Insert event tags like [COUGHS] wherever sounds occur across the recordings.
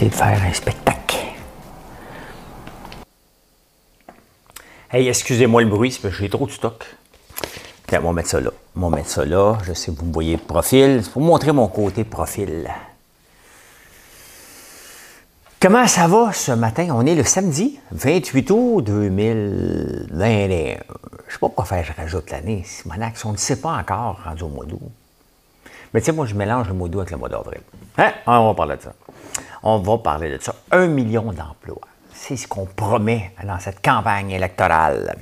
De faire un spectacle. Hey, excusez-moi le bruit, c'est parce que j'ai trop de stock. Tiens, on va mettre ça là. On va mettre ça là. Je sais que vous me voyez profil. C'est pour montrer mon côté profil. Comment ça va ce matin? On est le samedi 28 août 2021. Je sais pas pourquoi je rajoute l'année. Simonax, on ne sait pas encore rendu au mois d'août. Mais sais, moi, je mélange le mois d'août avec le mois d'avril. Hein? On va parler de ça. On va parler de ça. Un million d'emplois. C'est ce qu'on promet dans cette campagne électorale.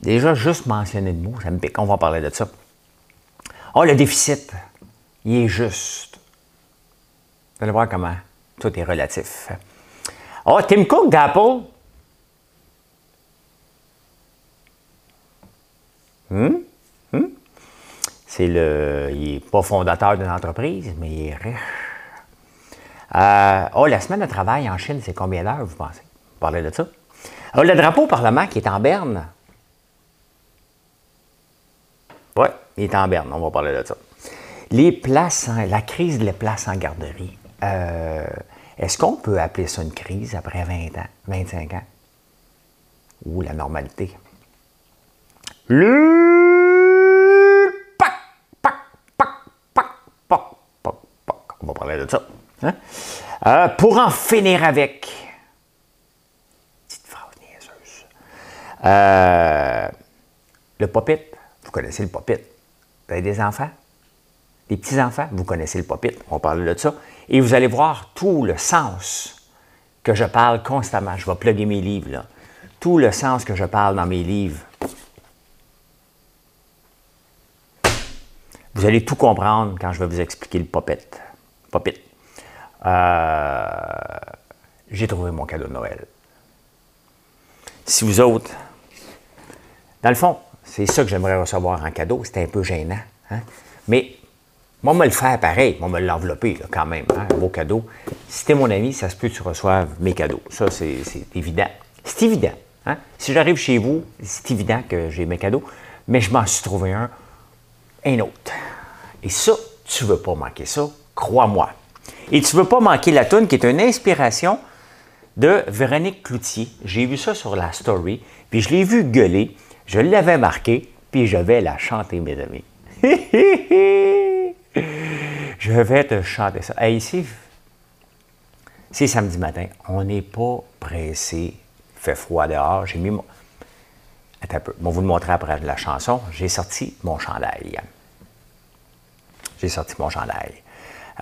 Déjà, juste mentionner le mot, ça me pique. On va parler de ça. Oh, le déficit, il est juste. Vous allez voir comment tout est relatif. Oh, Tim Cook d'Apple. Hum? C'est le. Il n'est pas fondateur d'une entreprise, mais il est riche. Euh, oh, la semaine de travail en Chine, c'est combien d'heures, vous pensez? Vous parlez de ça? Oh, le drapeau au Parlement qui est en berne. Oui, il est en berne, on va parler de ça. Les places, la crise des places en garderie. Euh, est-ce qu'on peut appeler ça une crise après 20 ans, 25 ans? Ou la normalité? Le pac, pac, pac, pac, pac, pac, pac. On va parler de ça. Hein? Euh, pour en finir avec. Petite phrase niaiseuse. Euh, le popit. Vous connaissez le popit. Vous avez des enfants? Des petits-enfants? Vous connaissez le popit. On va parler de ça. Et vous allez voir tout le sens que je parle constamment. Je vais plugger mes livres, là. Tout le sens que je parle dans mes livres. Vous allez tout comprendre quand je vais vous expliquer le popit. Popit. Euh, j'ai trouvé mon cadeau de Noël. Si vous autres, dans le fond, c'est ça que j'aimerais recevoir en cadeau. C'était un peu gênant. Hein? Mais moi, me le faire pareil. Moi, me l'envelopper quand même. Hein? Un beau cadeau. Si t'es mon ami, ça se peut que tu reçoives mes cadeaux. Ça, c'est évident. C'est évident. Hein? Si j'arrive chez vous, c'est évident que j'ai mes cadeaux. Mais je m'en suis trouvé un, un autre. Et ça, tu ne veux pas manquer ça. Crois-moi. Et tu ne veux pas manquer la tune qui est une inspiration de Véronique Cloutier. J'ai vu ça sur la story, puis je l'ai vu gueuler, je l'avais marqué, puis je vais la chanter, mes amis. [LAUGHS] je vais te chanter ça. Ici, c'est samedi matin. On n'est pas pressé. Il fait froid dehors. J'ai mis mon. Attends un peu. Vais vous le montrer après la chanson. J'ai sorti mon chandail. J'ai sorti mon chandail.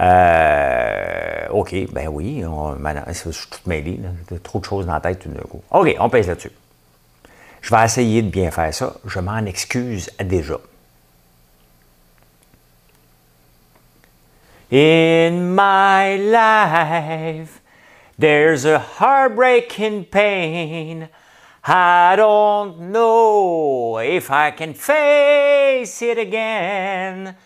Euh, OK, ben oui, on, je suis tout mêlé. Trop de choses dans la tête tout d'un coup. OK, on pèse là-dessus. Je vais essayer de bien faire ça. Je m'en excuse déjà. In my life, there's a heartbreaking pain. I don't know if I can face it again.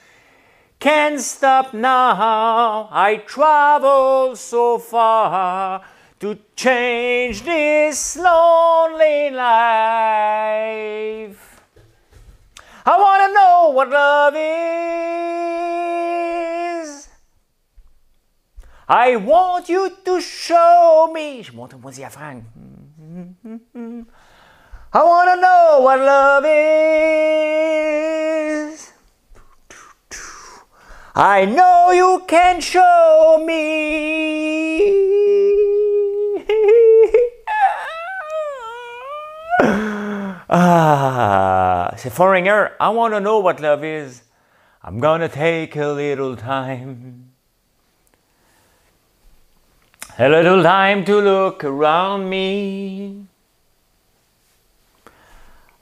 Can't stop now, I travel so far to change this lonely life. I want to know what love is. I want you to show me. Je montre mon diaphragme. I want to know what love is. I know you can show me. [LAUGHS] ah, c'est Foreigner. I want to know what love is. I'm gonna take a little time. A little time to look around me.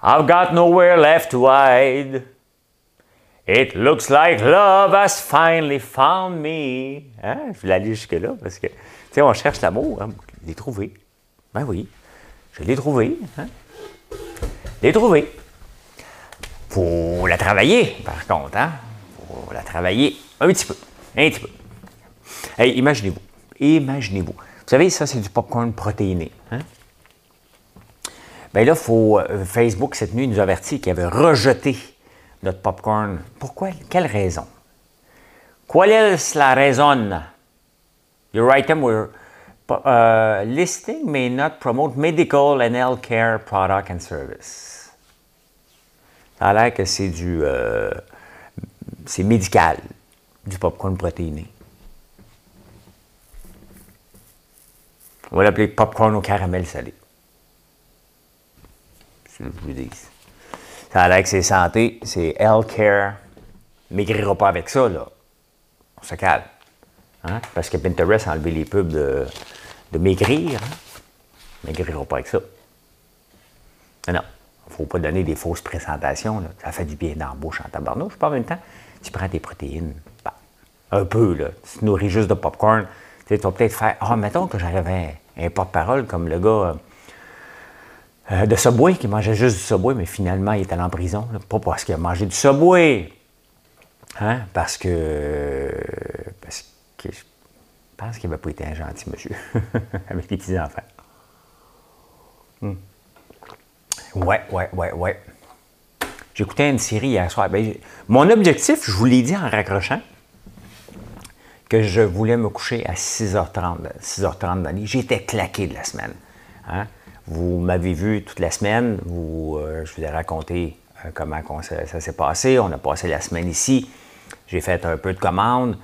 I've got nowhere left to hide. It looks like love has finally found me. Hein? Je vais aller jusque-là parce que, tu sais, on cherche l'amour. Hein? Je l'ai trouvé. Ben oui, je l'ai trouvé. Hein? Je l'ai trouvé. Faut la travailler, par contre. Hein? Faut la travailler un petit peu. Un petit peu. Hey, imaginez-vous. Imaginez-vous. Vous savez, ça, c'est du popcorn protéiné. Hein? Bien là, faut, euh, Facebook, cette nuit, nous avertit qu'il avait rejeté notre popcorn. Pourquoi? Quelle raison? Quelle est la raison? Your item were uh, listing may not promote medical and healthcare product and service. Ça a l'air que c'est du euh, c'est médical, du popcorn protéiné. On va l'appeler popcorn au caramel salé. Je vous dis. Ça a l'air que c'est santé, c'est healthcare. Maigrira pas avec ça, là. On se calme. Hein? Parce que Pinterest a enlevé les pubs de, de maigrir. Hein? Maigrira pas avec ça. Non. Il ne faut pas donner des fausses présentations. Ça fait du bien dans la bouche en tabarnouche. Pas en même temps, tu prends tes protéines. Bah, un peu, là. Tu te nourris juste de popcorn. Tu vas peut-être faire Ah, mettons que j'avais un, porte-parole comme le gars euh, de Subway qui mangeait juste du Subway, mais finalement, il est allé en prison. Pas parce qu'il a mangé du Subway. Hein? Parce que. Parce que je pense qu'il n'avait pas été un gentil monsieur [LAUGHS] avec les petits-enfants. Hmm. Ouais, ouais, ouais, ouais. J'écoutais une série hier soir. Ben, mon objectif, je vous l'ai dit en raccrochant, que je voulais me coucher à 6h30, 6h30 dans J'étais claqué de la semaine. Hein. Vous m'avez vu toute la semaine. Euh, je vous ai raconté euh, comment ça, s'est passé. On a passé la semaine ici. J'ai fait un peu de commandes.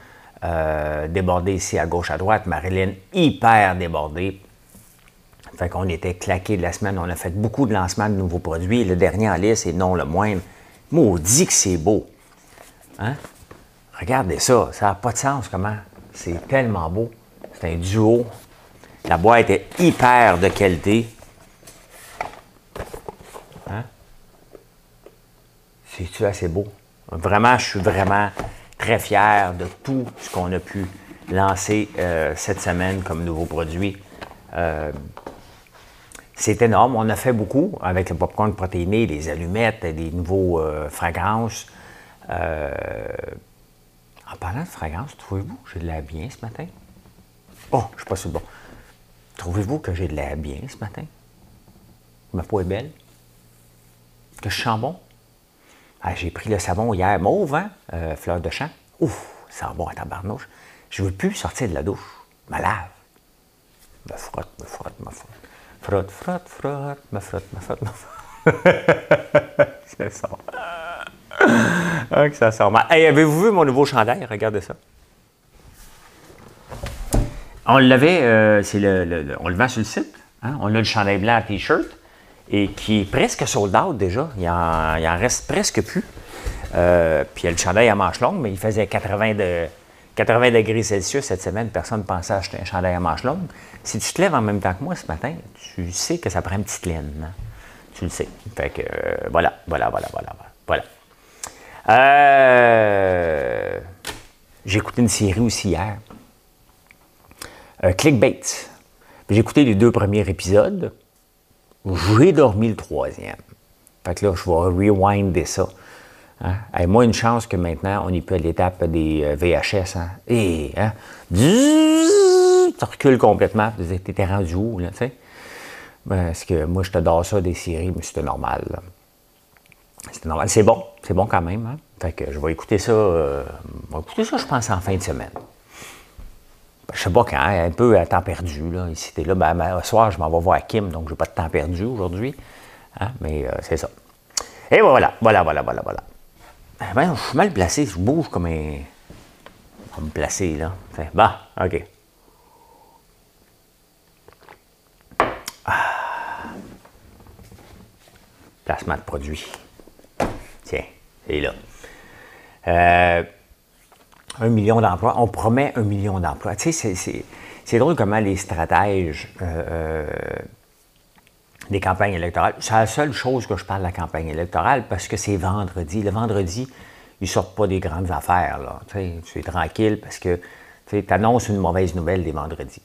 Euh, débordé ici à gauche, à droite. Marilyn, hyper débordée. Fait qu'on était claqué de la semaine. On a fait beaucoup de lancements de nouveaux produits. Le dernier en liste, et non le moindre. Maudit que c'est beau. Hein? Regardez ça. Ça n'a pas de sens comment? C'est tellement beau. C'est un duo. La boîte est hyper de qualité. C'est-tu assez beau? Vraiment, je suis vraiment très fier de tout ce qu'on a pu lancer euh, cette semaine comme nouveau produit. Euh, c'est énorme. On a fait beaucoup avec le popcorn protéiné, les allumettes, des nouveaux euh, fragrances. En parlant de fragrances, trouvez-vous que j'ai de l'air bien ce matin? Oh, je suis pas sûr bon. Trouvez-vous que j'ai de l'air bien ce matin? Ma peau est belle? Que je sens bon? Ah, j'ai pris le savon hier mauve, hein? Euh, fleur de champ. Ouf, ça sent bon à tabarnouche. Je ne veux plus sortir de la douche. Je me lave. Me frotte, me frotte, me frotte. Frotte, frotte, frotte, me frotte, me frotte, me frotte. [LAUGHS] ça sort. Ah, que ça sort mal. Hey, avez-vous vu mon nouveau chandail? Regardez ça. On l'avait, euh, c'est le, on le vend sur le site. Hein? On a le chandail blanc à T-shirt et qui est presque sold out déjà. Il en, en reste presque plus. Euh, puis il y a le chandail à manches longues, mais il faisait 80 de, 80 degrés Celsius cette semaine, personne ne pensait acheter un chandail à manches longues. Si tu te lèves en même temps que moi ce matin, tu sais que ça prend une petite laine. Hein? Tu le sais. Fait que euh, voilà, voilà, voilà, voilà, voilà. Euh, j'ai écouté une série aussi hier. Euh, Clickbait. J'ai écouté les deux premiers épisodes. J'ai dormi le troisième. Fait que là, je vais rewinder ça. Hein? moi, une chance que maintenant, on y peut à l'étape des euh, VHS. Hein? Et, hein? tu recules complètement. Tu étais rendu où, là, tu sais? Parce que moi, je t'adore ça des séries, mais c'était normal. C'était normal. C'est bon. C'est bon quand même. Hein? Fait que je vais écouter ça. Euh, je vais écouter ça, je pense, en fin de semaine. Je sais pas quand, un peu à temps perdu. Là. Ici, t'es là. Ben, ben, soir, je m'en vais voir Kim, donc je n'ai pas de temps perdu aujourd'hui. Hein? Mais euh, c'est ça. Et voilà, voilà, voilà, voilà, voilà. Ben, je suis mal placé, je bouge comme un. On va là. bah, OK. Ah. Placement de produit. Tiens, c'est là. Euh, un million d'emplois. On promet un million d'emplois. Tu sais, c'est drôle comment les stratèges euh, euh, des campagnes électorales. C'est la seule chose que je parle de la campagne électorale parce que c'est vendredi. Le vendredi, ils sortent pas des grandes affaires. Là. Tu es tranquille parce que tu annonces une mauvaise nouvelle des vendredis.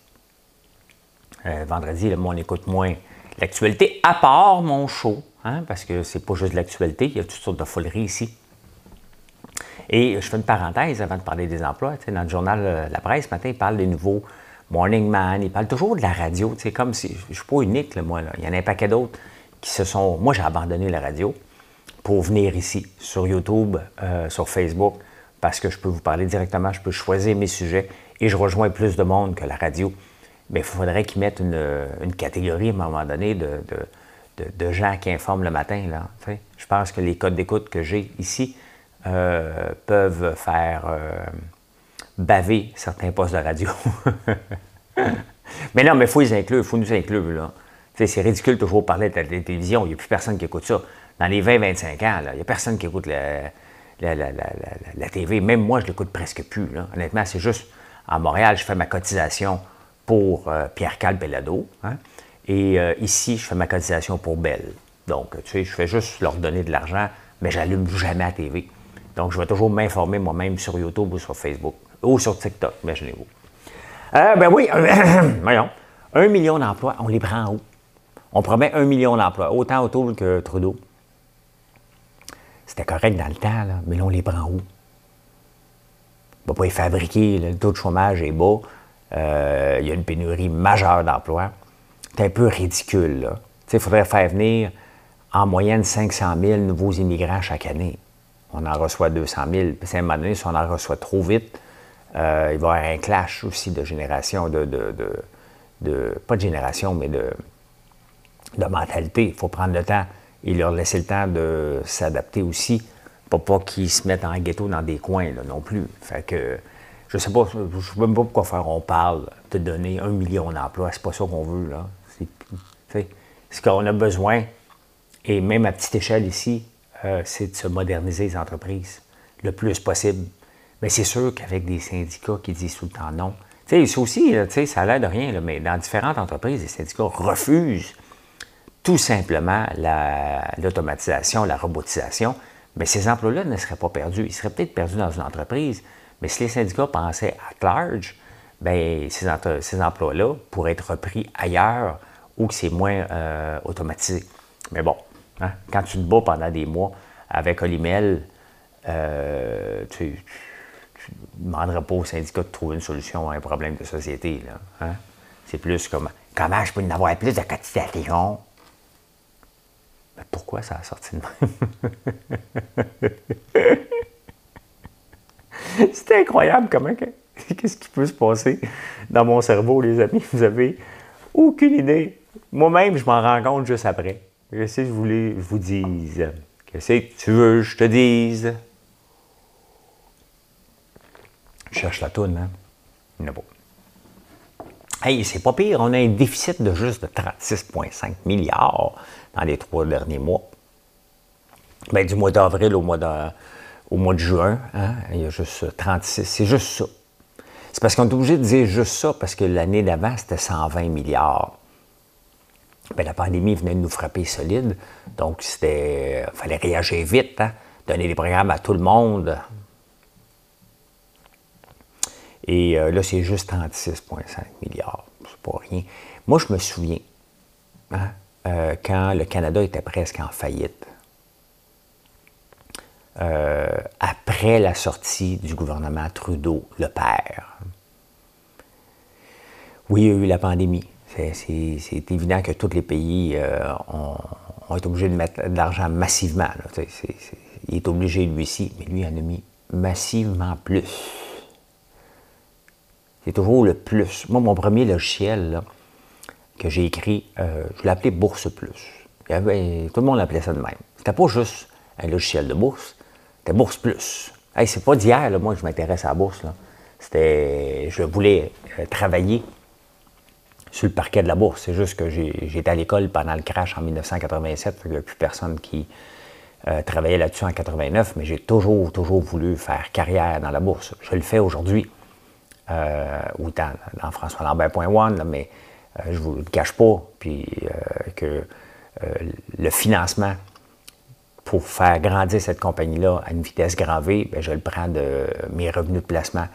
Euh, vendredi, le monde écoute moins l'actualité, à part mon show, hein, parce que c'est pas juste l'actualité, il y a toutes sortes de foleries ici. Et je fais une parenthèse avant de parler des emplois. Dans le journal euh, La Presse, ce matin, il parle des nouveaux Morning Man, il parle toujours de la radio. C'est comme si. Je ne suis pas unique, moi. Il y en a un paquet d'autres qui se sont. Moi, j'ai abandonné la radio pour venir ici, sur YouTube, euh, sur Facebook, parce que je peux vous parler directement, je peux choisir mes sujets et je rejoins plus de monde que la radio. Mais il faudrait qu'ils mettent une, catégorie à un moment donné de, de, gens qui informent le matin. Là, je pense que les codes d'écoute que j'ai ici euh, peuvent faire euh, baver certains postes de radio. [LAUGHS] mais non, mais il faut les inclure, il faut nous inclure. Là. C'est ridicule toujours parler de la télévision, il n'y a plus personne qui écoute ça. Dans les 20-25 ans, il n'y a personne qui écoute la, la, TV. Même moi, je l'écoute presque plus. Honnêtement, c'est juste à Montréal, je fais ma cotisation pour euh, Pierre-Cal Bellado. Hein. et euh, ici, je fais ma cotisation pour Bell. Donc, tu sais, je fais juste leur donner de l'argent, mais j'allume jamais la TV. Donc, je vais toujours m'informer moi-même sur YouTube ou sur Facebook ou sur TikTok, imaginez-vous. Euh, ben oui, [COUGHS] voyons, un million d'emplois, on les prend où? On promet un million d'emplois, autant autour que Trudeau. C'était correct dans le temps, mais là, on les prend où? On ne va pas les fabriquer, le taux de chômage est bas, euh, il y a une pénurie majeure d'emplois. C'est un peu ridicule, Il faudrait faire venir en moyenne 500 000 nouveaux immigrants chaque année. On en reçoit 200 000. Puis à un moment donné, si on en reçoit trop vite, euh, il va y avoir un clash aussi de génération, de, de, pas de génération, mais de, de mentalité. Il faut prendre le temps et leur laisser le temps de s'adapter aussi, pour pas qu'ils se mettent en ghetto dans des coins non plus. Fait que je sais pas, je sais même pas pourquoi faire on parle de donner un million d'emplois. C'est pas ça qu'on veut, là. C'est ce qu'on a besoin, et même à petite échelle ici, euh, c'est de se moderniser les entreprises le plus possible. Mais c'est sûr qu'avec des syndicats qui disent tout le temps non, tu sais, aussi, ça a l'air de rien, mais dans différentes entreprises, les syndicats refusent tout simplement l'automatisation, la, robotisation, mais ces emplois-là ne seraient pas perdus. Ils seraient peut-être perdus dans une entreprise, mais si les syndicats pensaient à large, bien, ces, emplois-là pourraient être repris ailleurs où c'est moins euh, automatisé. Mais bon, hein, quand tu te bats pendant des mois avec Olimel, euh, tu ne demanderas pas aux syndicats de trouver une solution à un problème de société. Hein? C'est plus comme comment je peux en avoir plus de cotisation? Mais pourquoi ça a sorti de même? [LAUGHS] C'est incroyable comment. [LAUGHS] Qu'est-ce qui peut se passer dans mon cerveau, les amis? Vous avez aucune idée. Moi-même, je m'en rends compte juste après. Qu'est-ce que je voulais je vous dise? Qu'est-ce que tu veux je te dise? Je cherche la toune, hein? Il n'y pas. Hey, c'est pas pire, on a un déficit de juste de 36,5 milliards dans les trois derniers mois. Bien, du mois d'avril au mois de, au mois de juin, hein, il y a juste 36. C'est juste ça. C'est parce qu'on est obligé de dire juste ça, parce que l'année d'avant, c'était 120 milliards. Bien, la pandémie venait de nous frapper solide, donc c'était. Fallait réagir vite, hein, donner des programmes à tout le monde. Et euh, là, c'est juste 36,5 milliards. C'est pas rien. Moi, je me souviens, hein, euh, quand le Canada était presque en faillite. Euh, après la sortie du gouvernement Trudeau, le père. Oui, il y a eu la pandémie. C'est évident que tous les pays euh, ont, été obligés de mettre de l'argent massivement. il est obligé, lui aussi, mais lui en a mis massivement plus. C'est toujours le plus. Moi, mon premier logiciel, que j'ai écrit, euh, je l'ai appelé Bourse Plus. tout le monde appelait ça de même. C'était pas juste un logiciel de bourse, c'était Bourse Plus. C'est pas d'hier, moi, que je m'intéresse à la bourse. C'était, je voulais euh, travailler sur le parquet de la bourse. C'est juste que j'étais à l'école pendant le crash en 1987, il n'y a plus personne qui euh, travaillait là-dessus en 89, mais j'ai toujours, toujours voulu faire carrière dans la bourse. Je le fais aujourd'hui, ou dans, François Lambert.one, mais euh, je ne vous le cache pas, puis euh, que euh, le financement pour faire grandir cette compagnie-là à une vitesse gravée, ben, je le prends de mes revenus de placement.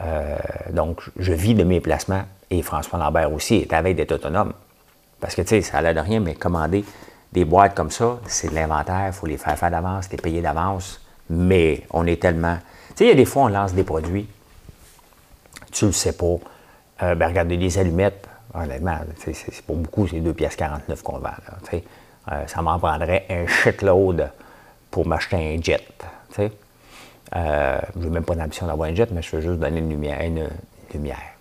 Euh, donc, je vis de mes placements et François Lambert aussi est à veille d'être autonome. Parce que, tu sais, ça n'a de rien, mais commander des boîtes comme ça, c'est de l'inventaire, il faut les faire faire d'avance, les payer d'avance. Mais on est tellement. Tu sais, il y a des fois, on lance des produits, tu le sais pas. Euh, ben, regardez les allumettes, honnêtement, c'est pas beaucoup, c'est 2 pièces 49 qu'on vend. Euh, ça m'en prendrait un shitload pour m'acheter un jet. Euh, je n'ai même pas l'ambition d'avoir un jet, mais je veux juste donner une lumière. Une, lumière.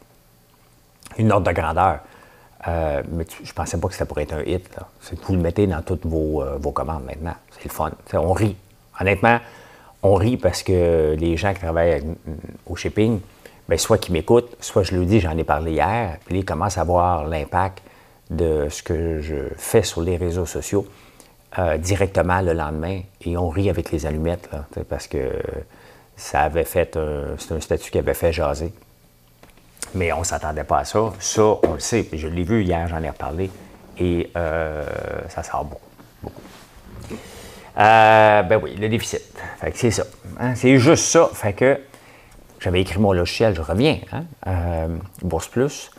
Une ordre de grandeur. Euh, mais je ne pensais pas que ça pourrait être un hit. Vous le mettez dans toutes vos, commandes maintenant. C'est le fun. on rit. Honnêtement, on rit parce que les gens qui travaillent au shipping, bien, soit qui m'écoutent, soit je le dis, j'en ai parlé hier, puis ils commencent à voir l'impact de ce que je fais sur les réseaux sociaux euh, directement le lendemain et on rit avec les allumettes parce que ça avait fait c'est un statut qui avait fait jaser. Mais on ne s'attendait pas à ça. Ça, on le sait. Je l'ai vu hier, j'en ai reparlé. Et euh, ça sort beaucoup. Euh, ben oui, le déficit. Fait que c'est ça. Hein. C'est juste ça. Que j'avais écrit mon logiciel, je reviens. Hein? Bourse Plus.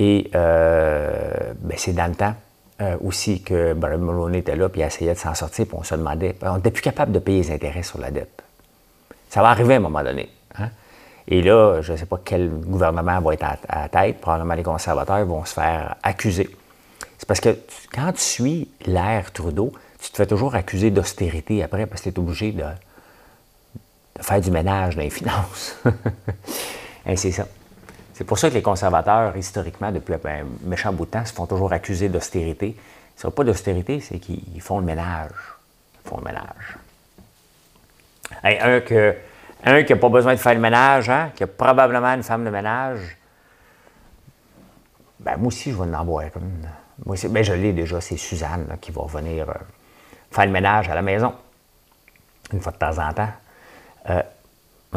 Et euh, ben, c'est dans le temps euh, aussi que Brian Mulroney était là, puis il essayait de s'en sortir, puis on se demandait, on n'était plus capable de payer les intérêts sur la dette. Ça va arriver à un moment donné. Hein. Et là, je ne sais pas quel gouvernement va être à, la tête, probablement les conservateurs vont se faire accuser. C'est parce que quand tu suis l'ère Trudeau, tu te fais toujours accuser d'austérité après parce que tu es obligé de, faire du ménage dans les [LAUGHS] finances. Et c'est ça. C'est pour ça que les conservateurs, historiquement, depuis un méchant bout de temps, se font toujours accuser d'austérité. Ce n'est pas d'austérité, c'est qu'ils font le ménage. Ils font le ménage. un, que, un qui n'a pas besoin de faire le ménage, hein, qui a probablement une femme de ménage, ben, moi aussi, je vais en avoir une. Moi aussi, ben, je l'ai déjà, c'est Suzanne qui va venir euh, faire le ménage à la maison, une fois de temps en temps. Euh,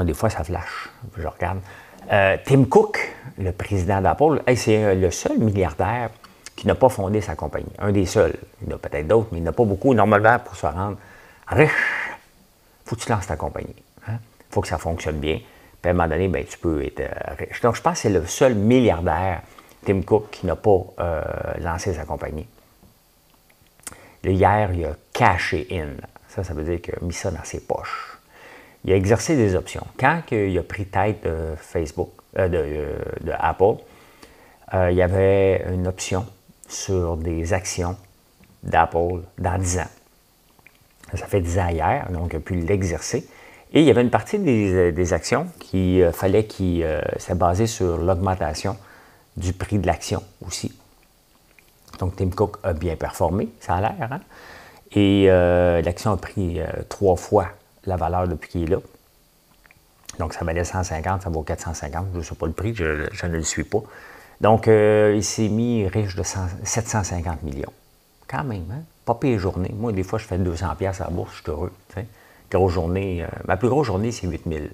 des fois, ça flash. Je regarde. Euh, Tim Cook, le président d'Apple, c'est le seul milliardaire qui n'a pas fondé sa compagnie. Un des seuls. Il y en a peut-être d'autres, mais il n'y en a pas beaucoup. Normalement, pour se rendre riche, il faut que tu lances ta compagnie. Faut que ça fonctionne bien. Puis à un moment donné, ben, tu peux être euh, riche. Donc, je pense que c'est le seul milliardaire, Tim Cook, qui n'a pas lancé sa compagnie. hier, il a caché in. Ça, ça veut dire qu'il a mis ça dans ses poches il a exercé des options. Quand il a pris tête de Facebook, euh, de, Apple, euh, il y avait une option sur des actions d'Apple dans 10 ans. Ça fait 10 ans hier, donc il a pu l'exercer. Et il y avait une partie des, actions qui euh, fallait qui s'est basée sur l'augmentation du prix de l'action aussi. Donc Tim Cook a bien performé, ça a l'air. Hein? Et l'action a pris trois fois la valeur depuis qu'il est là. Donc, ça valait 150, ça vaut 450. Je ne sais pas le prix, je, ne le suis pas. Donc, euh, il s'est mis riche de 750 millions. Quand même, hein? Pas pire journée. Moi, des fois, je fais 200 pièces à la bourse, je suis heureux. Grosse journée. Euh, ma plus grosse journée, c'est 8000.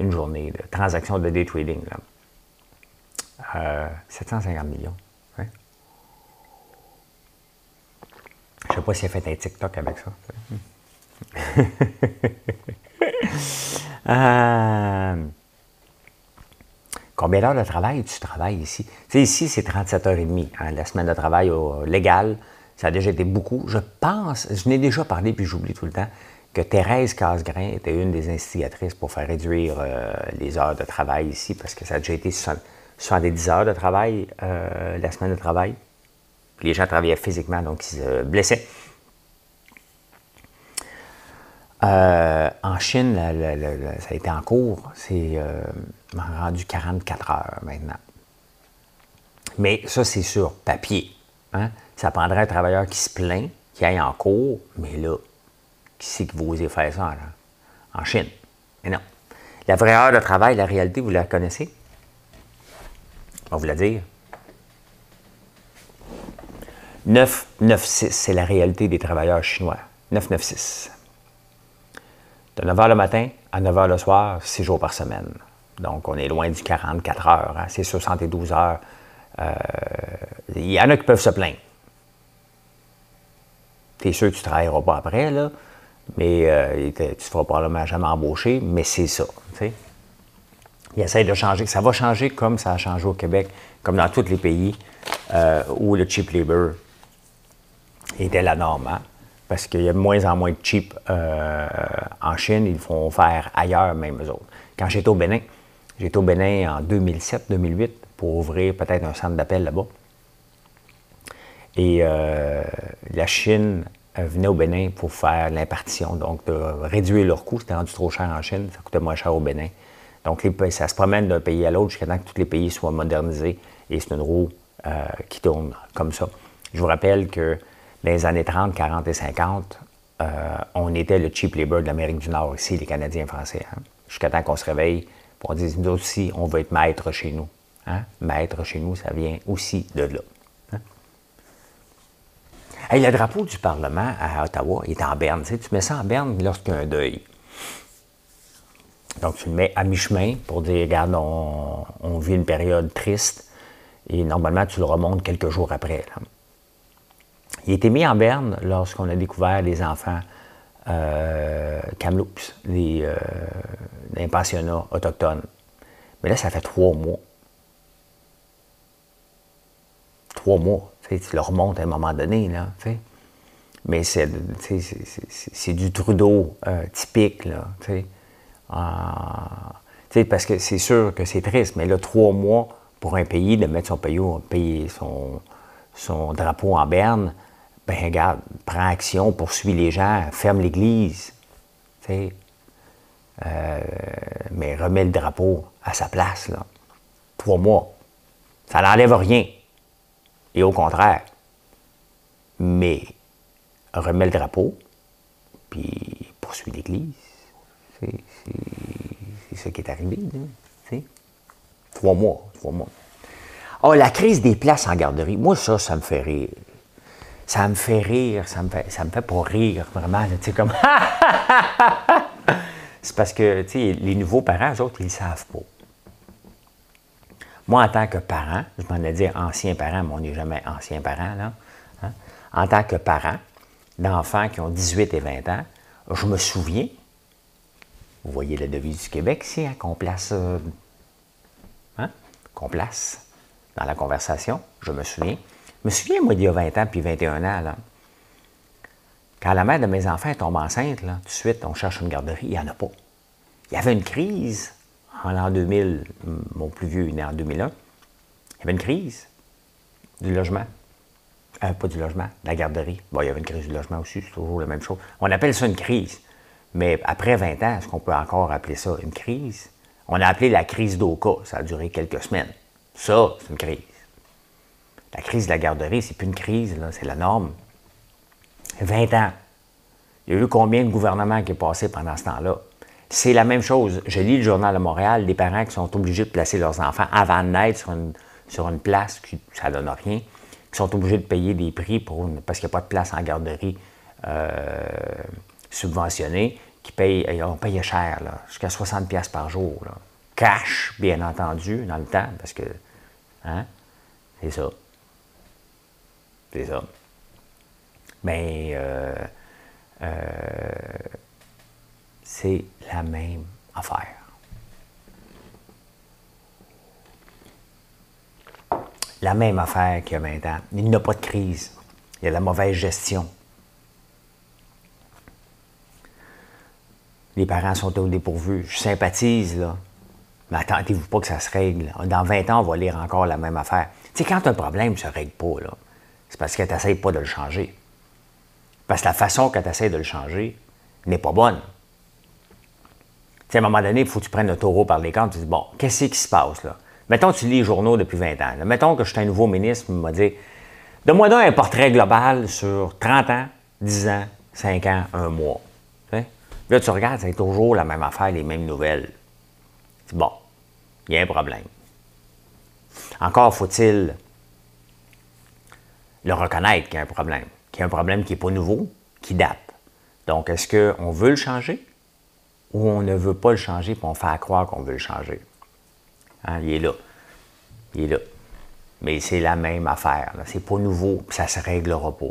Une journée de transaction de day trading. 750 euh, millions. Hein? Je ne sais pas s'il a fait un TikTok avec ça. [LAUGHS] Euh, combien d'heures de travail tu travailles ici? Tu ici, c'est 37h30. Hein, la semaine de travail légale, ça a déjà été beaucoup. Je pense, je n'ai déjà parlé, puis j'oublie tout le temps, que Thérèse Casgrain était une des instigatrices pour faire réduire euh, les heures de travail ici, parce que ça a déjà été 70 heures de travail, euh, la semaine de travail. Les gens travaillaient physiquement, donc ils se blessaient. Euh, en Chine, ça a été en cours, c'est rendu 44 heures maintenant. Mais ça, c'est sur papier. Hein. Ça prendrait un travailleur qui se plaint, qui aille en cours, mais là, qui c'est qui vous osez faire ça en Chine? Mais non. La vraie heure de travail, la réalité, vous la connaissez? On va vous la dire. 996, c'est la réalité des travailleurs chinois. 996 de 9 h le matin à 9 h le soir, 6 jours par semaine. Donc, on est loin du 44 heures. Hein. C'est 72 heures. Euh, il y en a qui peuvent se plaindre. Tu es sûr que tu ne travailleras pas après, là? Mais euh, tu ne seras probablement jamais embauché, mais c'est ça. Il essaie de changer. Ça va changer comme ça a changé au Québec, comme dans tous les pays euh, où le cheap labor était la norme. Hein. Parce qu'il y a de moins en moins de cheap euh, en Chine. Ils font faire ailleurs, même eux autres. Quand j'étais au Bénin, j'étais au Bénin en 2007-2008 pour ouvrir peut-être un centre d'appel là-bas. Et la Chine venaient au Bénin pour faire l'impartition, donc de réduire leurs coûts. C'était rendu trop cher en Chine, ça coûtait moins cher au Bénin. Donc, ça se promène d'un pays à l'autre jusqu'à temps que tous les pays soient modernisés et c'est une roue euh, qui tourne comme ça. Je vous rappelle que dans les années 30, 40 et 50, euh, on était le cheap labor de l'Amérique du Nord ici, les Canadiens français. Hein. Jusqu'à temps qu'on se réveille, pour on dise, nous aussi, on veut être maître chez nous. Hein. Maître chez nous, ça vient aussi de là le drapeau du Parlement à Ottawa est en berne. Tu, mets ça en berne lorsqu'il y a un deuil. Donc, tu le mets à mi-chemin pour dire, regarde, on, vit une période triste. Et normalement, tu le remontes quelques jours après. Il a été mis en berne lorsqu'on a découvert les enfants euh, Kamloops, les, euh, autochtones. Mais là, ça fait trois mois. Trois mois. Tu le remontes à un moment donné, là, Mais c'est, du Trudeau euh, typique, là, ah, parce que c'est sûr que c'est triste, mais là, trois mois pour un pays de mettre son pays, son, son drapeau en berne, ben regarde, prends action, poursuis les gens, ferme l'Église, euh, mais remets le drapeau à sa place. Trois mois. Ça n'enlève rien. Et au contraire. Mais remet le drapeau, puis poursuit l'Église. C'est ce qui est arrivé. Là, trois mois. Trois mois. Oh, la crise des places en garderie. Moi, ça, ça me fait rire. Ça me fait rire, ça me fait, ça me fait pas rire, vraiment. Comme. [LAUGHS] C'est parce que, tu sais, les nouveaux parents, eux autres, ils ne savent pas. Moi, en tant que parent, je m'en ai dit ancien parent, mais on n'est jamais ancien parent, là. Hein. En tant que parent d'enfants qui ont 18 et 20 ans, je me souviens, vous voyez la devise du Québec ici, hein, qu'on place, euh, hein, qu'on place dans la conversation, je me souviens. Je me souviens, moi, d'il y a 20 ans puis 21 ans, là, quand la mère de mes enfants tombe enceinte, là, tout de suite, on cherche une garderie, il n'y en a pas. Il y avait une crise en l'an 2000, mon plus vieux est né en 2001, il y avait une crise du logement. Euh, pas du logement, de la garderie. Bon, il y avait une crise du logement aussi, c'est toujours la même chose. On appelle ça une crise. Mais après 20 ans, est-ce qu'on peut encore appeler ça une crise? On a appelé la crise d'Oka, ça a duré quelques semaines. Ça, c'est une crise. La crise de la garderie, c'est plus une crise, c'est la norme. 20 ans. Il y a eu combien de gouvernements qui est passé pendant ce temps-là? C'est la même chose. Je lis le Journal de Montréal, des parents qui sont obligés de placer leurs enfants avant de naître sur une, sur une place, qui, ça ne donne rien, qui sont obligés de payer des prix pour parce qu'il n'y a pas de place en garderie euh, subventionnée, qui payent, on paye cher, jusqu'à 60$ par jour. Cash, bien entendu, dans le temps, parce que, hein, c'est ça. C'est ça. Mais, euh, euh, c'est la même affaire. La même affaire qu'il y a 20 ans. Il n'y a pas de crise. Il y a la mauvaise gestion. Les parents sont au dépourvu. Je sympathise, là. Mais attendez-vous pas que ça se règle. Dans 20 ans, on va lire encore la même affaire. Tu sais, quand un problème ne se règle pas, là, c'est parce que tu n'essayes pas de le changer. Parce que la façon que tu essaies de le changer n'est pas bonne à un moment donné, il faut que tu prennes le taureau par les cornes. Tu dis, bon, qu'est-ce qui se passe là? Mettons tu lis les journaux depuis 20 ans. Mettons que je suis un nouveau ministre, il m'a dit, donne-moi donc un portrait global sur 30 ans, 10 ans, 5 ans, un mois. Là, tu regardes, c'est toujours la même affaire, les mêmes nouvelles. C'est bon, il y a un problème. Encore faut-il le reconnaître qu'il y a un problème, qu'il y a un problème qui n'est pas nouveau, qui date. Donc, est-ce qu'on veut le changer? Où on ne veut pas le changer, puis on fait croire qu'on veut le changer. Hein, il est là. Il est là. Mais c'est la même affaire. C'est pas nouveau, ça se réglera pas.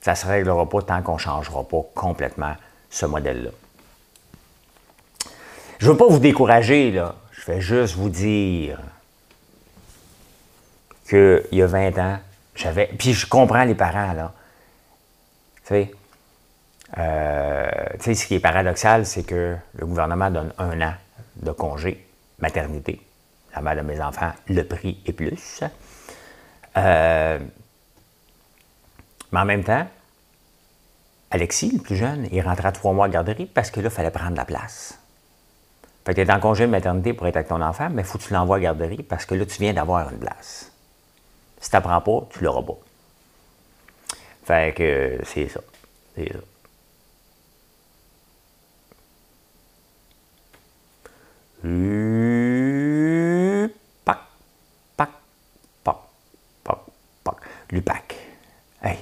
Ça ne se réglera pas tant qu'on ne changera pas complètement ce modèle-là. Je ne veux pas vous décourager, là. Je vais juste vous dire qu'il y a 20 ans, j'avais. Puis je comprends les parents, là. Tu sais, euh, ce qui est paradoxal, c'est que le gouvernement donne un an de congé maternité. La mère de mes enfants, le prix est plus. Euh, mais en même temps, Alexis, le plus jeune, il rentrait à trois mois de garderie parce que là, il fallait prendre la place. Fait que tu es en congé de maternité pour être avec ton enfant, mais il faut que tu l'envoies à garderie parce que là, tu viens d'avoir une place. Si tu n'apprends pas, tu l'auras pas. Fait que c'est ça. C'est ça. Pac, pac, pac, pac, pac. L'UPAC. Hey.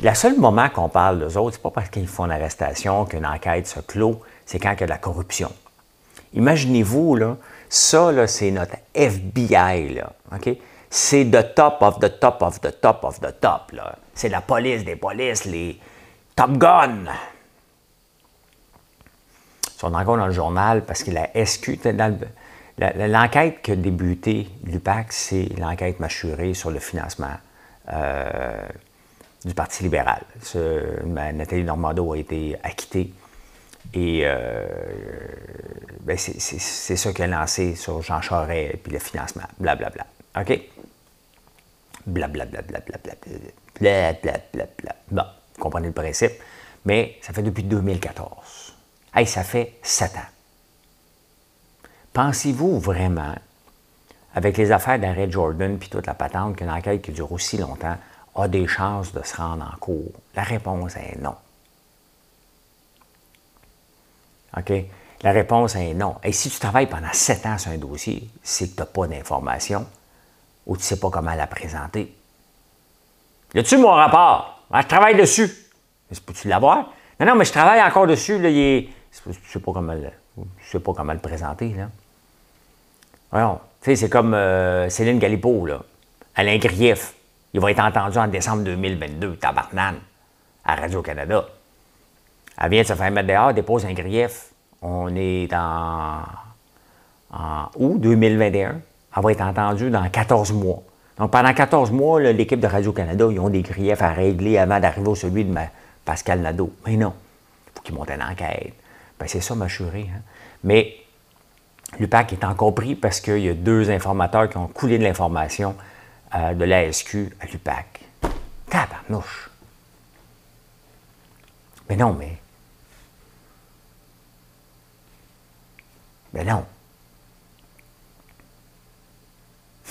Le seul moment qu'on parle d'eux autres, c'est pas parce qu'ils font une arrestation qu'une enquête se clôt, c'est quand il y a de la corruption. Imaginez-vous, là, ça, c'est notre FBI, là, OK? C'est the top of the top of the top of the top, là. C'est la police des polices, les Top Gun. Sont encore dans le journal parce que la SQ, l'enquête qui a débuté l'UPAC, c'est l'enquête mâchurée sur le financement euh, du Parti libéral. Nathalie Normando a été acquittée et euh, ben c'est ça qu'elle a lancé sur Jean Charest et puis le financement. Blablabla. Bla, bla. OK? Blablabla. Blablabla. Bon, vous comprenez le principe. Mais ça fait depuis 2014. Hey, ça fait sept ans. Pensez-vous vraiment, avec les affaires d'arrêt Jordan puis toute la patente, qu'une enquête qui dure aussi longtemps a des chances de se rendre en cours? La réponse est non. OK? La réponse est non. Et si tu travailles pendant sept ans sur un dossier, c'est que tu n'as pas d'information ou tu ne sais pas comment la présenter. Y a-tu mon rapport? Ah, je travaille dessus. Peux-tu l'avoir? Non, non, mais je travaille encore dessus. Là, il est... Je ne sais, pas comment le... sais pas comment le présenter. Là. Voyons. Tu sais, c'est comme euh, Céline Galipo, là. Alain Grief. Il va être entendu en décembre 2022, tabarnane, à Radio-Canada. Elle vient de se faire mettre dehors, dépose un grief. On est en, en août 2021. Elle va être entendue dans 14 mois. Donc, pendant 14 mois, l'équipe de Radio-Canada, ils ont des griefs à régler avant d'arriver au celui de Pascal Nadeau. Mais non, il faut qu'ils montent une enquête. Ben, c'est ça, m'assurer. Hein. Mais l'UPAC est encore pris parce qu'il y a deux informateurs qui ont coulé de l'information euh, de l'ASQ à l'UPAC. Tabarnouche! Mais non, mais Mais non.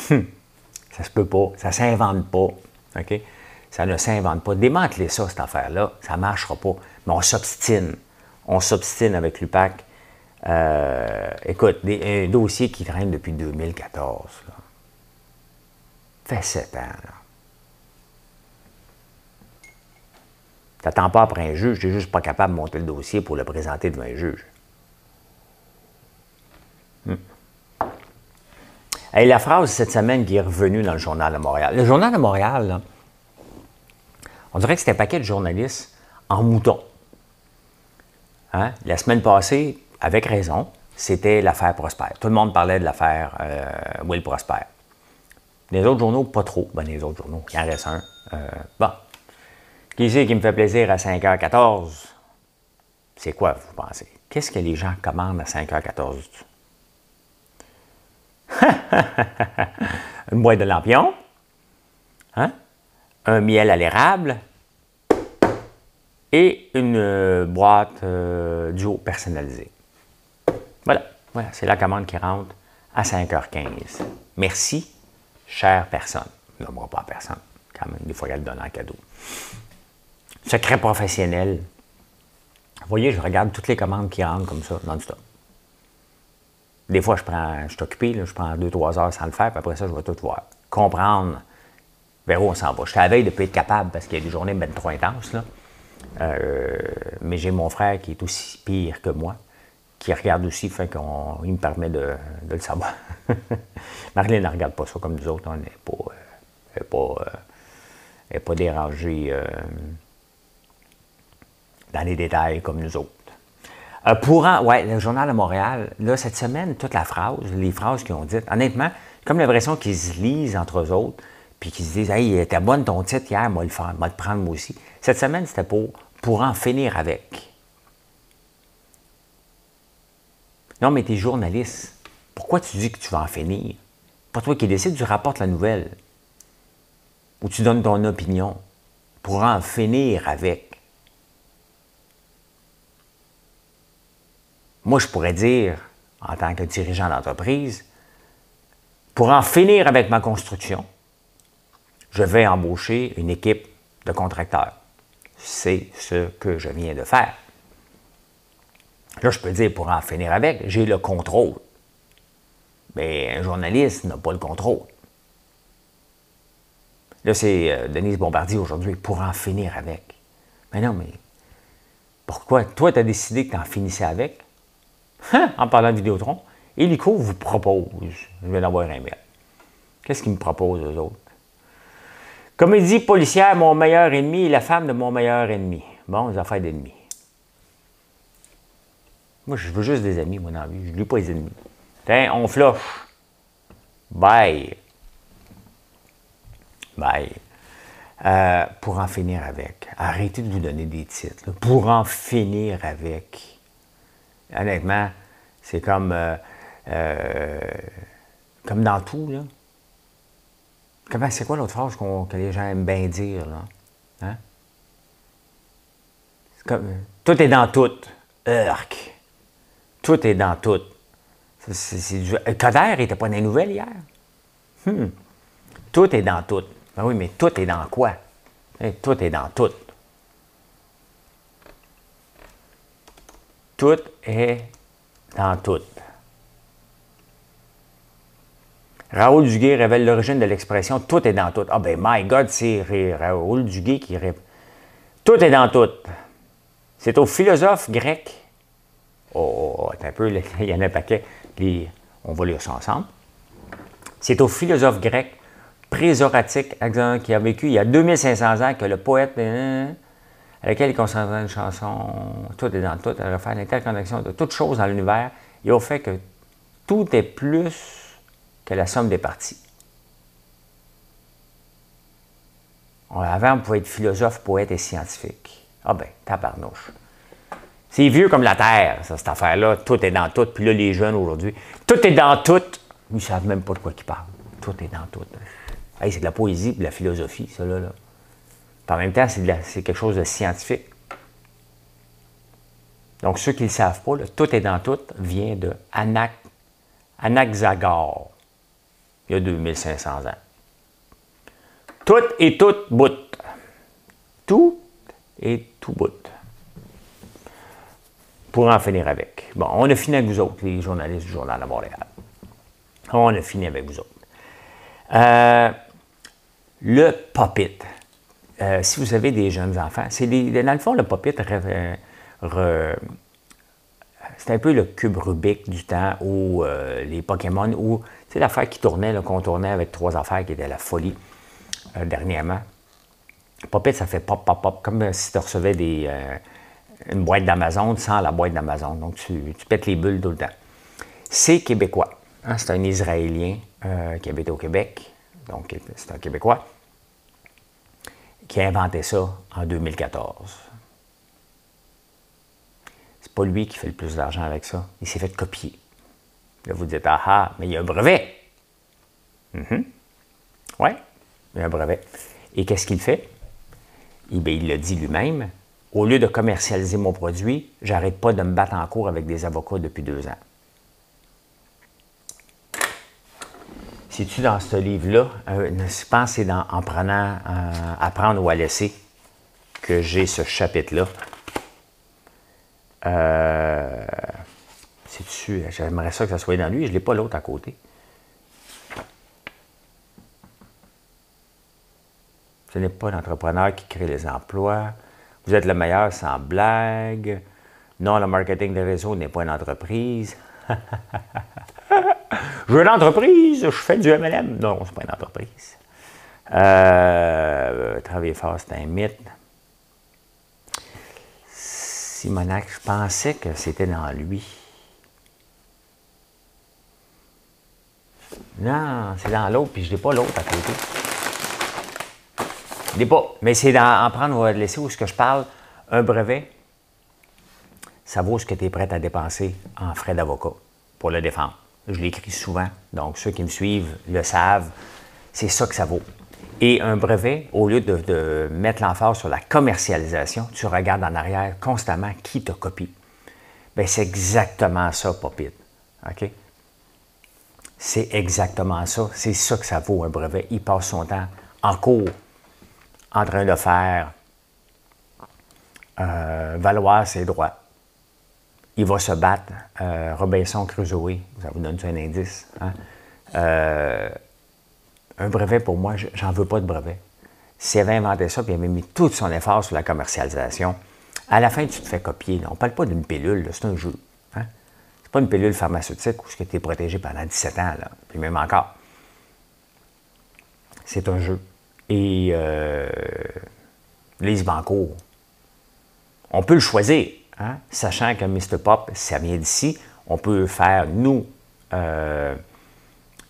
Hum. Ça se peut pas. Ça s'invente pas. OK? Ça ne s'invente pas. Démanteler ça, cette affaire-là, ça ne marchera pas. Mais on s'obstine. On s'obstine avec l'UPAC. Euh, écoute, un dossier qui traîne depuis 2014. Là. Fait sept ans. Là. T'attends pas après un juge, tu n'es juste pas capable de monter le dossier pour le présenter devant un juge. Hmm. Et la phrase cette semaine qui est revenue dans le Journal de Montréal. Le Journal de Montréal, on dirait que c'était un paquet de journalistes en mouton. Hein? La semaine passée, avec raison, c'était l'affaire Prosper. Tout le monde parlait de l'affaire euh, Will Prosper. Les autres journaux, pas trop. Ben, les autres journaux, il en reste un. Euh, bon. Qui c'est qui me fait plaisir à 5h14? C'est quoi, vous pensez? Qu'est-ce que les gens commandent à 5h14? [LAUGHS] une boîte de lampion, hein? un miel à l'érable et une euh, boîte euh, duo personnalisée. Voilà, voilà c'est la commande qui rentre à 5h15. Merci, chère personne. Non, moi, pas personne. Quand même, des fois, il y a le donne en cadeau. Secret professionnel. Vous voyez, je regarde toutes les commandes qui rentrent comme ça, non-stop. Des fois, je prends, je suis occupé, je prends deux, trois heures sans le faire, puis après ça, je vais tout voir. Comprendre vers où on s'en va. Je suis à la veille de ne être capable parce qu'il y a des journées ben trop intenses. Euh, mais j'ai mon frère qui est aussi pire que moi, qui regarde aussi, fait qu'on, il me permet de, le savoir. [LAUGHS] Marlène ne regarde pas ça comme nous autres, on n'est pas, euh, pas, euh, pas dérangée dans les détails comme nous autres. Pour ouais, le Journal de Montréal, là, cette semaine, toute la phrase, les phrases qu'ils ont dites, honnêtement, comme l'impression qu'ils se lisent entre eux autres, puis qu'ils se disent Hey, t'es bonne ton titre hier, moi le faire, moi le prendre moi aussi. Cette semaine, c'était pour, pour en finir avec. Non, mais t'es journaliste. Pourquoi tu dis que tu vas en finir? Pas toi qui décides, tu rapportes la nouvelle. Ou tu donnes ton opinion. Pour en finir avec. Moi, je pourrais dire, en tant que dirigeant d'entreprise, pour en finir avec ma construction, je vais embaucher une équipe de contracteurs. C'est ce que je viens de faire. Là, je peux dire, pour en finir avec, j'ai le contrôle. Mais un journaliste n'a pas le contrôle. Là, c'est euh, Denise Bombardier aujourd'hui, pour en finir avec. Mais non, mais pourquoi? Toi, tu as décidé que tu en finissais avec? Hein? En parlant de Vidéotron. Hélico vous propose, je vais d'avoir un mail. Qu'est-ce qu'il me propose, aux autres? Comédie policière, mon meilleur ennemi et la femme de mon meilleur ennemi. Bon, les affaires d'ennemis. Moi, je veux juste des amis, la vie. Je ne veux pas les ennemis. Tiens, on floche. Bye. Bye. Euh, pour en finir avec. Arrêtez de vous donner des titres. Pour en finir avec. Honnêtement, c'est comme, euh, euh, comme dans tout. Là. Comment, c'est quoi l'autre phrase que les gens aiment bien dire? Là? Hein? Comme, tout est dans tout. Urk. Tout est dans tout. C'est, Coder n'était pas dans les nouvelles hier. Hmm. Tout est dans tout. Ben oui, mais tout est dans quoi? tout est dans tout. Tout est dans tout. Raoul Duguay révèle l'origine de l'expression tout est dans tout. Ah ben my God, c'est Raoul Duguay qui répond. Tout est dans tout. C'est au philosophe grec. Oh, oh, oh un peu, [LAUGHS] il y en a un paquet. on va lire ça ensemble. C'est au philosophe grec présoratique qui a vécu il y a 2500 ans que le poète euh, à laquelle il concentrait une chanson Tout est dans tout, à refaire l'interconnexion de toutes choses dans l'univers et au fait que tout est plus que la somme des parties. Avant, on pouvait être philosophe, poète et scientifique. Ah ben, tabarnouche. C'est vieux comme la Terre, ça, cette affaire-là. Tout est dans tout. Puis là, les jeunes aujourd'hui, tout est dans tout. Ils ne savent même pas de quoi ils parlent. Tout est dans tout. c'est de la poésie de la philosophie, ça, là. là. en même temps, c'est quelque chose de scientifique. Donc, ceux qui ne le savent pas, tout est dans tout vient de Anak, Anaxagore il y a 2500 ans. Tout et tout bout. Tout et tout bout. Pour en finir avec. Bon, on a fini avec vous autres, les journalistes du Journal de Montréal. On a fini avec vous autres. Euh, le pop-it. Euh, si vous avez des jeunes enfants, c'est dans le fond, le pop-it, c'est un peu le cube Rubik du temps où euh, les Pokémon, où c'est l'affaire qui tournait, qu'on tournait avec trois affaires qui étaient la folie euh, dernièrement. Pop-it, ça fait pop, pop, pop, comme si tu recevais des, euh, une boîte d'Amazon sans la boîte d'Amazon. Donc, tu, pètes les bulles tout le temps. C'est québécois. Hein, c'est un Israélien qui habite au Québec. Donc, c'est un Québécois qui a inventé ça en 2014 pas lui qui fait le plus d'argent avec ça. Il s'est fait copier. Là, vous dites, ah ah, mais il y a un brevet. Mm Oui, il y a un brevet. Et qu'est-ce qu'il fait? Eh il le dit lui-même. Au lieu de commercialiser mon produit, j'arrête pas de me battre en cours avec des avocats depuis deux ans. C'est-tu dans ce livre-là? Euh, je pense que c'est en prenant euh, Apprendre ou à laisser que j'ai ce chapitre-là. Euh, c'est-tu, j'aimerais ça que ça soit dans lui, je ne l'ai pas l'autre à côté. Ce n'est pas l'entrepreneur qui crée les emplois. Vous êtes le meilleur sans blague. Non, le marketing de réseau n'est pas une entreprise. [LAUGHS] je veux une entreprise, je fais du MLM. Non, c'est pas une entreprise. Euh, travailler fort, c'est un mythe. Simonac, je pensais que c'était dans lui. Non, c'est dans l'autre, puis je n'ai pas l'autre à côté. Je l'ai pas. Mais c'est en prendre ou laisser où ce que je parle, un brevet, ça vaut ce que tu es prêt à dépenser en frais d'avocat pour le défendre. Je l'écris souvent, donc ceux qui me suivent le savent. C'est ça que ça vaut. Et un brevet, au lieu de, mettre l'emphase sur la commercialisation, tu regardes en arrière constamment qui te copie. Bien, c'est exactement ça, Popit. OK? C'est exactement ça. C'est ça que ça vaut, un brevet. Il passe son temps en cours, en train de faire euh, valoir ses droits. Il va se battre. Euh, Robinson Crusoe, ça vous donne un indice. Hein? Euh, un brevet, pour moi, j'en veux pas de brevet. S'il avait inventé ça, puis il avait mis tout son effort sur la commercialisation, à la fin, tu te fais copier. On ne parle pas d'une pilule, c'est un jeu. Pas une pilule pharmaceutique où tu es protégé pendant 17 ans, là, puis même encore. C'est un jeu. Et euh, Lise on peut le choisir, hein? sachant que Mr. Pop, ça vient d'ici, on peut faire, nous, euh,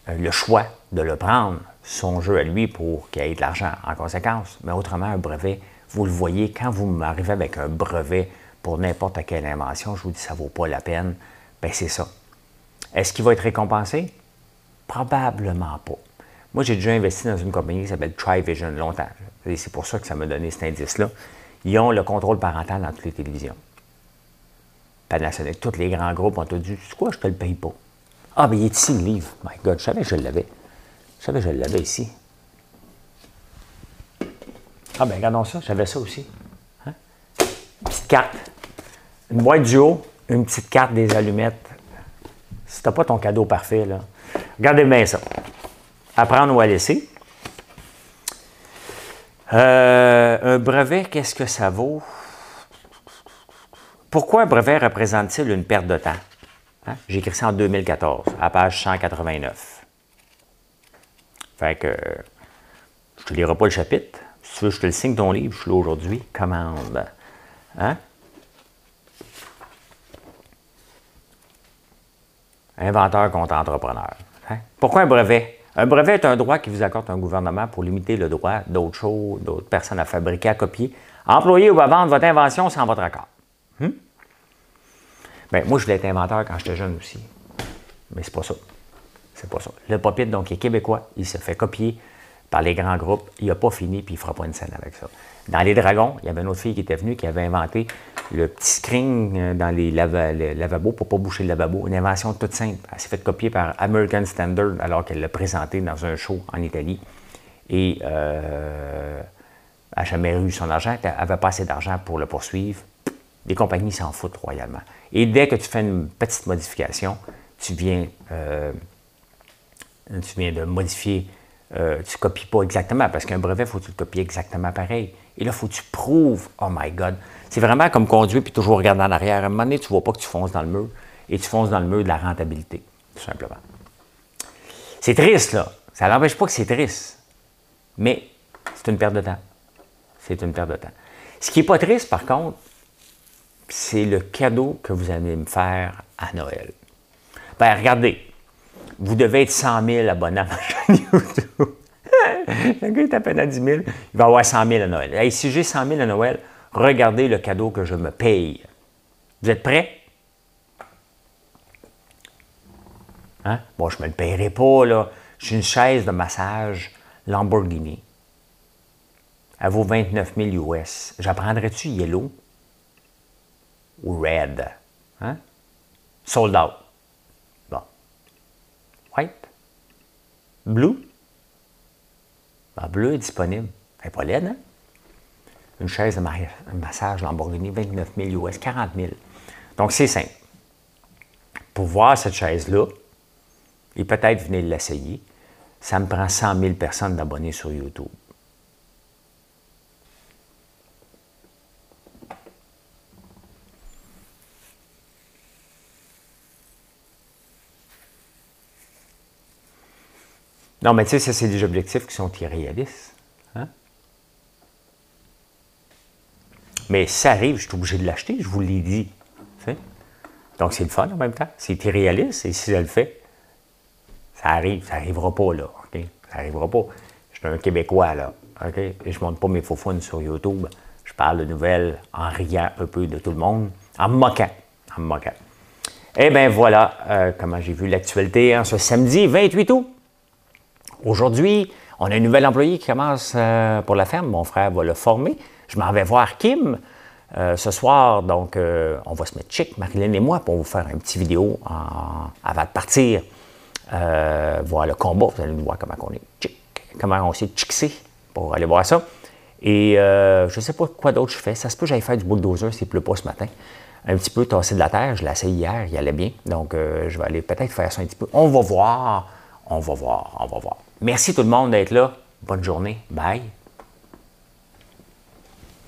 le choix de le prendre son jeu à lui pour qu'il ait de l'argent en conséquence. Mais autrement, un brevet, vous le voyez, quand vous m'arrivez avec un brevet pour n'importe quelle invention, je vous dis ça ne vaut pas la peine. Bien, c'est ça. Est-ce qu'il va être récompensé? Probablement pas. Moi, j'ai déjà investi dans une compagnie qui s'appelle TriVision longtemps. Et c'est pour ça que ça m'a donné cet indice-là. Ils ont le contrôle parental dans toutes les télévisions. Panasonic, tous les grands groupes ont tout dit Tu quoi, je te le paye pas. Ah, mais il est ici le livre. My God, je savais que je l'avais. Je savais que je l'avais ici. Ah ben regardons ça, j'avais ça aussi. Hein? Une petite carte. Une boîte du haut, une petite carte des allumettes. Si t'as pas ton cadeau parfait, là. Regardez bien ça. Apprendre ou à laisser. Euh, un brevet, qu'est-ce que ça vaut? Pourquoi un brevet représente-t-il une perte de temps? Hein? J'ai écrit ça en 2014, à page 189. Fait que je te lirai pas le chapitre. Si tu veux, je te le signe ton livre, je suis là aujourd'hui. Commande. Hein? Inventeur contre entrepreneur. Hein? Pourquoi un brevet? Un brevet est un droit qui vous accorde un gouvernement pour limiter le droit d'autres choses, d'autres personnes à fabriquer, à copier, à employer ou à vendre votre invention sans votre accord. Hum? Bien, moi, je voulais être inventeur quand j'étais jeune aussi. Mais c'est pas ça. C'est pas ça. Le Popit, donc, est québécois. Il se fait copier par les grands groupes. Il n'a pas fini, puis il ne fera pas une scène avec ça. Dans Les Dragons, il y avait une autre fille qui était venue qui avait inventé le petit screen euh, dans les, lavabos pour ne pas boucher le lavabo. Une invention toute simple. Elle s'est faite copier par American Standard alors qu'elle l'a présenté dans un show en Italie. Et euh, elle n'a jamais eu son argent. Elle n'avait pas assez d'argent pour le poursuivre. Les compagnies s'en foutent royalement. Et dès que tu fais une petite modification, tu viens euh, tu viens de modifier, euh, tu ne copies pas exactement, parce qu'un brevet, il faut que tu le copies exactement pareil? Et là, il faut que tu prouves, oh my God. C'est vraiment comme conduire puis toujours regarder en arrière. À un moment donné, tu ne vois pas que tu fonces dans le mur, et tu fonces dans le mur de la rentabilité, tout simplement. C'est triste, là. Ça n'empêche pas que c'est triste. Mais c'est une perte de temps. C'est une perte de temps. Ce qui n'est pas triste, par contre, c'est le cadeau que vous allez me faire à Noël. Ben, regardez, vous devez être 100 000 abonnés à ma [LAUGHS] chaîne YouTube. le gars est à peine à 10 000, il va avoir 100 000 à Noël. Et si j'ai 100 000 à Noël, regardez le cadeau que je me paye. Vous êtes prêts? Hein? Bon, je ne me le payerai pas, là. J'ai une chaise de massage Lamborghini. Elle vaut 29 000 US. J'apprendrais-tu yellow ou red? Hein? Sold out. Blue? La bleu est disponible. Elle n'est pas laide, hein? Une chaise de massage Lamborghini, 29 000 US, 40 000. Donc, c'est simple. Pour voir cette chaise-là, et peut-être venir l'essayer, ça me prend 100 000 personnes d'abonnés sur YouTube. Non, mais tu sais, ça, c'est des objectifs qui sont irréalistes. Hein? Mais si ça arrive, je suis obligé de l'acheter, je vous l'ai dit. Donc, c'est le fun en même temps. C'est irréaliste. Et si ça le fait, ça arrive. Ça n'arrivera pas, là. Ça n'arrivera pas. Je suis un Québécois, là. Et je ne montre pas mes faux sur YouTube. Je parle de nouvelles en riant un peu de tout le monde, en me moquant. En me moquant. Eh bien, voilà euh, comment j'ai vu l'actualité en ce samedi 28 août. Aujourd'hui, on a un nouvel employé qui commence euh, pour la ferme. Mon frère va le former. Je m'en vais voir Kim. Euh, ce soir, donc, euh, on va se mettre chic, Marilyn et moi, pour vous faire une petite vidéo avant de partir voir le combat. Vous allez nous voir comment on est chic, comment on s'est chicsé pour aller voir ça. Et je ne sais pas quoi d'autre je fais. Ça se peut que j'aille faire du bulldozer s'il ne pleut pas ce matin. Un petit peu tasser de la terre. Je l'ai essayé hier, il allait bien. Donc, je vais aller peut-être faire ça un petit peu. On va voir, on va voir, on va voir. Merci tout le monde d'être là. Bonne journée. Bye.